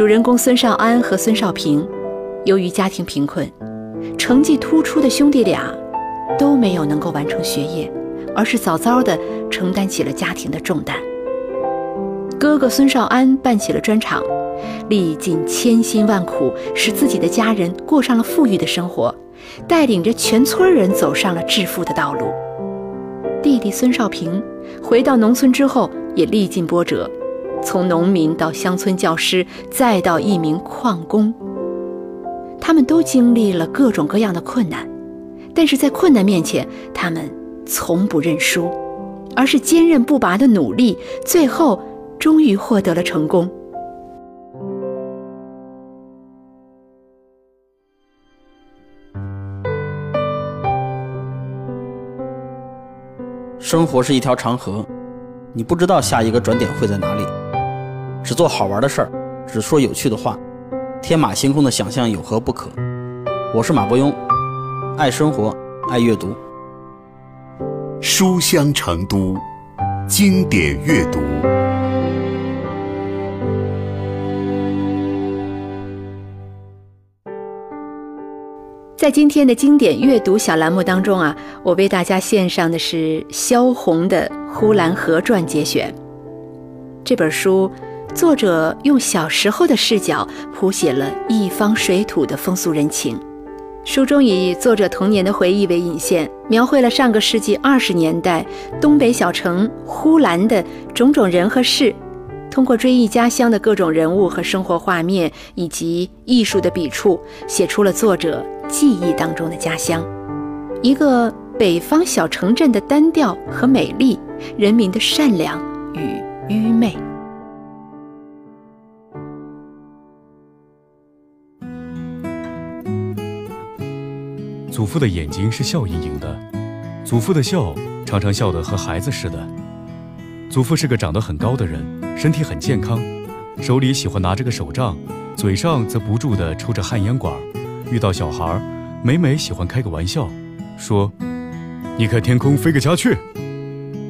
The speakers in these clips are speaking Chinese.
主人公孙少安和孙少平，由于家庭贫困，成绩突出的兄弟俩都没有能够完成学业，而是早早的承担起了家庭的重担。哥哥孙少安办起了砖厂，历尽千辛万苦，使自己的家人过上了富裕的生活，带领着全村人走上了致富的道路。弟弟孙少平回到农村之后，也历尽波折，从农民到乡村教师，再到一名矿工。他们都经历了各种各样的困难，但是在困难面前，他们从不认输，而是坚韧不拔的努力，最后。终于获得了成功。生活是一条长河，你不知道下一个转点会在哪里。只做好玩的事儿，只说有趣的话，天马行空的想象有何不可？我是马伯庸，爱生活，爱阅读。书香成都，经典阅读。在今天的经典阅读小栏目当中啊，我为大家献上的是萧红的《呼兰河传》节选。这本书，作者用小时候的视角谱写了一方水土的风俗人情。书中以作者童年的回忆为引线，描绘了上个世纪二十年代东北小城呼兰的种种人和事。通过追忆家乡的各种人物和生活画面，以及艺术的笔触，写出了作者记忆当中的家乡，一个北方小城镇的单调和美丽，人民的善良与愚昧。祖父的眼睛是笑盈盈的，祖父的笑常常笑得和孩子似的。祖父是个长得很高的人。身体很健康，手里喜欢拿着个手杖，嘴上则不住地抽着旱烟管。遇到小孩，每每喜欢开个玩笑，说：“你看天空飞个家雀。”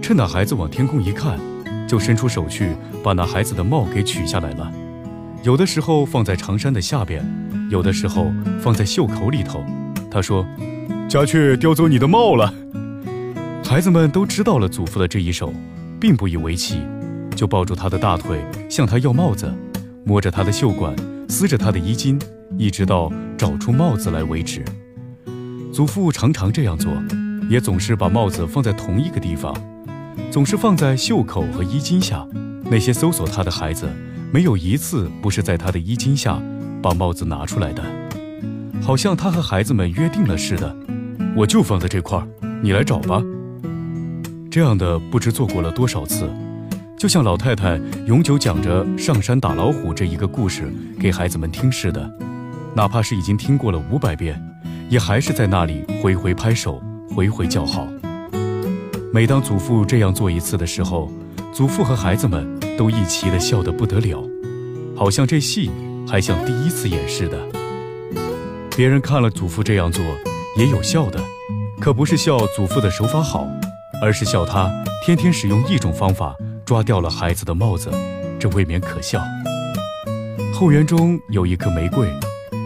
趁那孩子往天空一看，就伸出手去把那孩子的帽给取下来了。有的时候放在长衫的下边，有的时候放在袖口里头。他说：“家雀叼走你的帽了。”孩子们都知道了祖父的这一手，并不以为奇。就抱住他的大腿，向他要帽子，摸着他的袖管，撕着他的衣襟，一直到找出帽子来为止。祖父常常这样做，也总是把帽子放在同一个地方，总是放在袖口和衣襟下。那些搜索他的孩子，没有一次不是在他的衣襟下把帽子拿出来的，好像他和孩子们约定了似的。我就放在这块儿，你来找吧。这样的不知做过了多少次。就像老太太永久讲着上山打老虎这一个故事给孩子们听似的，哪怕是已经听过了五百遍，也还是在那里回回拍手，回回叫好。每当祖父这样做一次的时候，祖父和孩子们都一齐的笑得不得了，好像这戏还像第一次演似的。别人看了祖父这样做，也有笑的，可不是笑祖父的手法好，而是笑他天天使用一种方法。抓掉了孩子的帽子，这未免可笑。后园中有一棵玫瑰，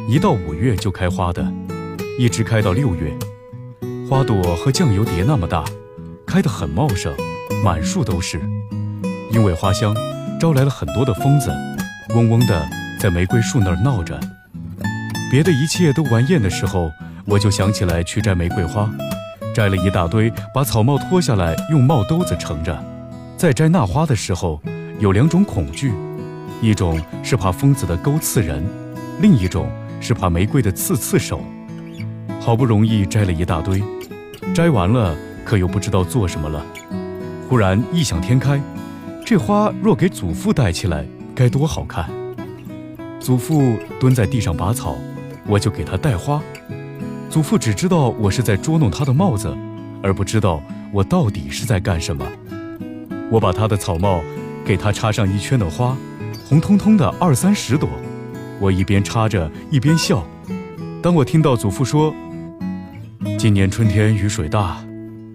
一到五月就开花的，一直开到六月，花朵和酱油碟那么大，开得很茂盛，满树都是。因为花香，招来了很多的疯子，嗡嗡的在玫瑰树那儿闹着。别的一切都玩厌的时候，我就想起来去摘玫瑰花，摘了一大堆，把草帽脱下来，用帽兜子盛着。在摘那花的时候，有两种恐惧，一种是怕疯子的钩刺人，另一种是怕玫瑰的刺刺手。好不容易摘了一大堆，摘完了可又不知道做什么了。忽然异想天开，这花若给祖父戴起来，该多好看！祖父蹲在地上拔草，我就给他戴花。祖父只知道我是在捉弄他的帽子，而不知道我到底是在干什么。我把他的草帽给他插上一圈的花，红彤彤的二三十朵。我一边插着一边笑。当我听到祖父说：“今年春天雨水大，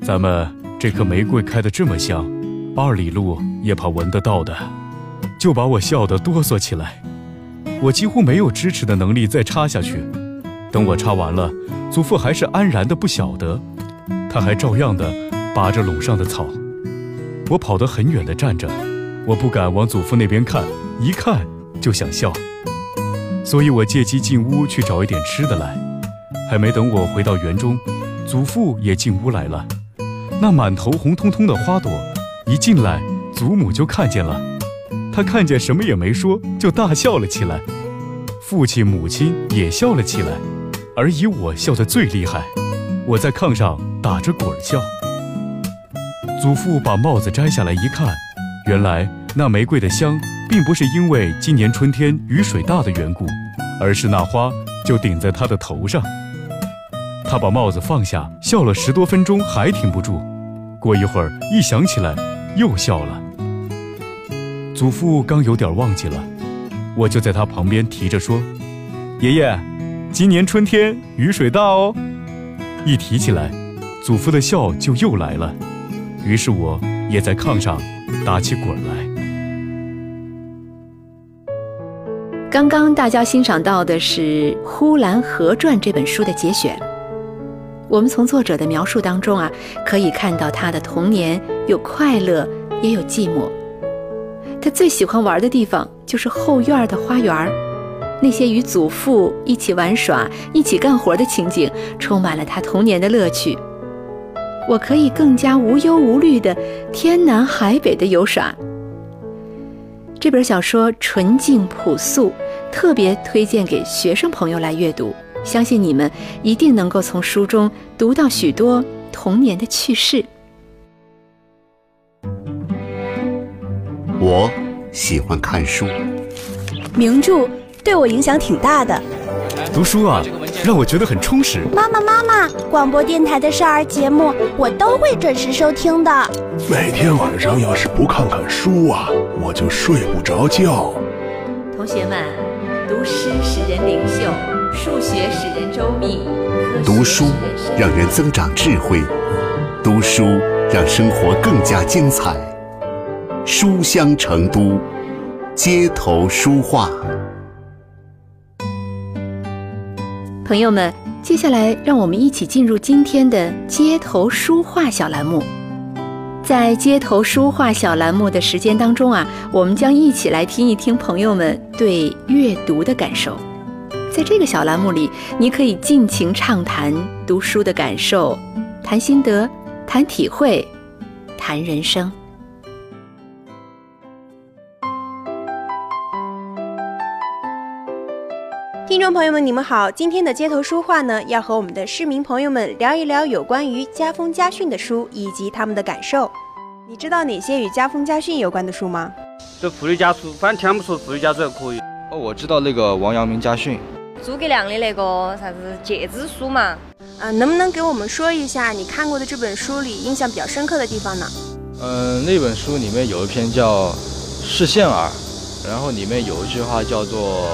咱们这棵玫瑰开得这么香，二里路也怕闻得到的。”就把我笑得哆嗦起来。我几乎没有支持的能力再插下去。等我插完了，祖父还是安然的不晓得，他还照样的拔着垄上的草。我跑得很远的站着，我不敢往祖父那边看，一看就想笑。所以我借机进屋去找一点吃的来。还没等我回到园中，祖父也进屋来了。那满头红彤彤的花朵，一进来，祖母就看见了。他看见什么也没说，就大笑了起来。父亲、母亲也笑了起来，而以我笑得最厉害。我在炕上打着滚笑。祖父把帽子摘下来一看，原来那玫瑰的香，并不是因为今年春天雨水大的缘故，而是那花就顶在他的头上。他把帽子放下，笑了十多分钟，还停不住。过一会儿，一想起来，又笑了。祖父刚有点忘记了，我就在他旁边提着说：“爷爷，今年春天雨水大哦。”一提起来，祖父的笑就又来了。于是我也在炕上打起滚来。刚刚大家欣赏到的是《呼兰河传》这本书的节选。我们从作者的描述当中啊，可以看到他的童年有快乐，也有寂寞。他最喜欢玩的地方就是后院的花园那些与祖父一起玩耍、一起干活的情景，充满了他童年的乐趣。我可以更加无忧无虑的天南海北的游耍。这本小说纯净朴素，特别推荐给学生朋友来阅读。相信你们一定能够从书中读到许多童年的趣事。我喜欢看书，名著对我影响挺大的。读书啊，让我觉得很充实。妈妈，妈妈，广播电台的少儿节目我都会准时收听的。每天晚上要是不看看书啊，我就睡不着觉。同学们，读诗使人灵秀，数学使人周密，读书让人增长智慧，读书让生活更加精彩。书香成都，街头书画。朋友们，接下来让我们一起进入今天的街头书画小栏目。在街头书画小栏目的时间当中啊，我们将一起来听一听朋友们对阅读的感受。在这个小栏目里，你可以尽情畅谈读书的感受，谈心得，谈体会，谈人生。众朋友们，你们好！今天的街头书画呢，要和我们的市民朋友们聊一聊有关于家风家训的书以及他们的感受。你知道哪些与家风家训有关的书吗？这妇女家书，反正听不出妇女家书还可以。哦，我知道那个王阳明家训，诸葛亮的那个啥子诫子书嘛。啊，能不能给我们说一下你看过的这本书里印象比较深刻的地方呢？嗯，那本书里面有一篇叫《视线耳》。然后里面有一句话叫做：“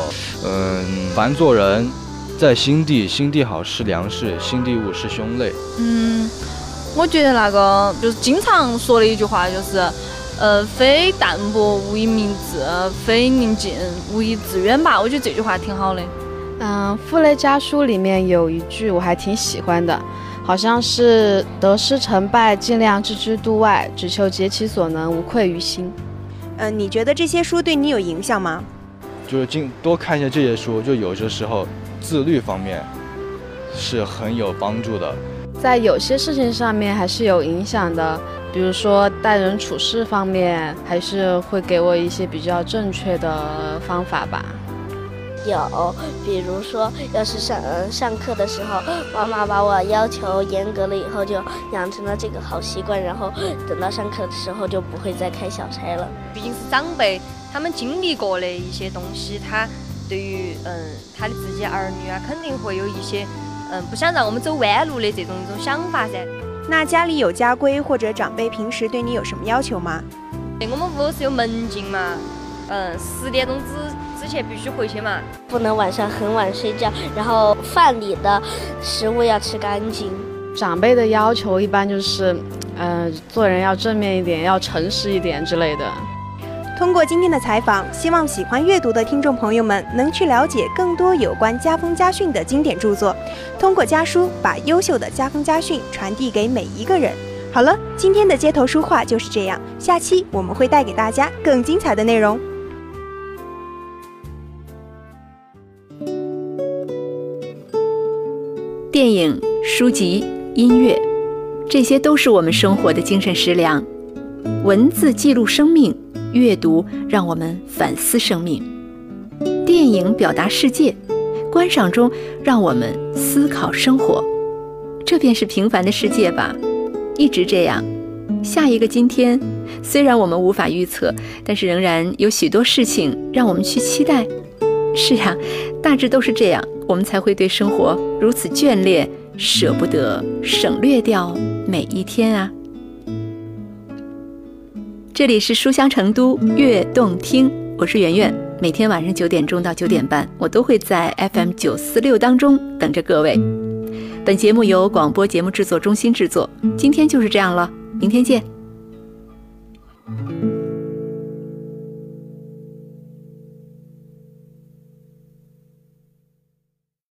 嗯，凡做人，在心地，心地好是良事，心地恶是凶类。”嗯，我觉得那个就是经常说的一句话，就是“呃，非淡泊无以明志，非宁静无以致远”吧。我觉得这句话挺好的。嗯，《傅雷家书》里面有一句我还挺喜欢的，好像是“得失成败，尽量置之度外，只求竭其所能，无愧于心。”嗯，你觉得这些书对你有影响吗？就是经多看一下这些书，就有些时候自律方面是很有帮助的。在有些事情上面还是有影响的，比如说待人处事方面，还是会给我一些比较正确的方法吧。有，比如说，要是上上课的时候，妈妈把我要求严格了以后，就养成了这个好习惯，然后等到上课的时候就不会再开小差了。毕竟是长辈，他们经历过的一些东西，他对于嗯他的自己儿女啊，肯定会有一些嗯不想让我们走弯路的这种一种想法噻。那家里有家规或者长辈平时对你有什么要求吗？我们屋是有门禁嘛，嗯，十点钟之。之前必须回去嘛，不能晚上很晚睡觉，然后饭里的食物要吃干净。长辈的要求一般就是，呃，做人要正面一点，要诚实一点之类的。通过今天的采访，希望喜欢阅读的听众朋友们能去了解更多有关家风家训的经典著作，通过家书把优秀的家风家训传递给每一个人。好了，今天的街头书画就是这样，下期我们会带给大家更精彩的内容。电影、书籍、音乐，这些都是我们生活的精神食粮。文字记录生命，阅读让我们反思生命；电影表达世界，观赏中让我们思考生活。这便是平凡的世界吧。一直这样，下一个今天，虽然我们无法预测，但是仍然有许多事情让我们去期待。是啊，大致都是这样，我们才会对生活如此眷恋，舍不得省略掉每一天啊。这里是书香成都悦动听，我是圆圆，每天晚上九点钟到九点半，我都会在 FM 九四六当中等着各位。本节目由广播节目制作中心制作。今天就是这样了，明天见。